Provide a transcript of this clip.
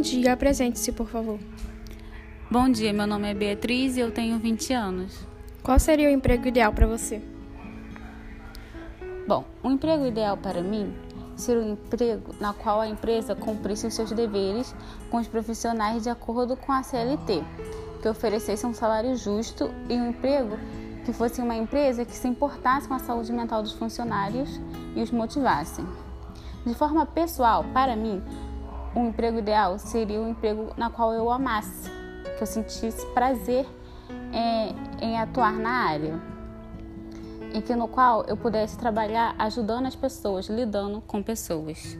dia, apresente-se, por favor. Bom dia, meu nome é Beatriz e eu tenho 20 anos. Qual seria o emprego ideal para você? Bom, um emprego ideal para mim seria um emprego na qual a empresa cumprisse os seus deveres com os profissionais de acordo com a CLT, que oferecesse um salário justo e um emprego que fosse uma empresa que se importasse com a saúde mental dos funcionários e os motivasse. De forma pessoal, para mim, um emprego ideal seria um emprego na qual eu amasse, que eu sentisse prazer é, em atuar na área, e que no qual eu pudesse trabalhar ajudando as pessoas, lidando com pessoas.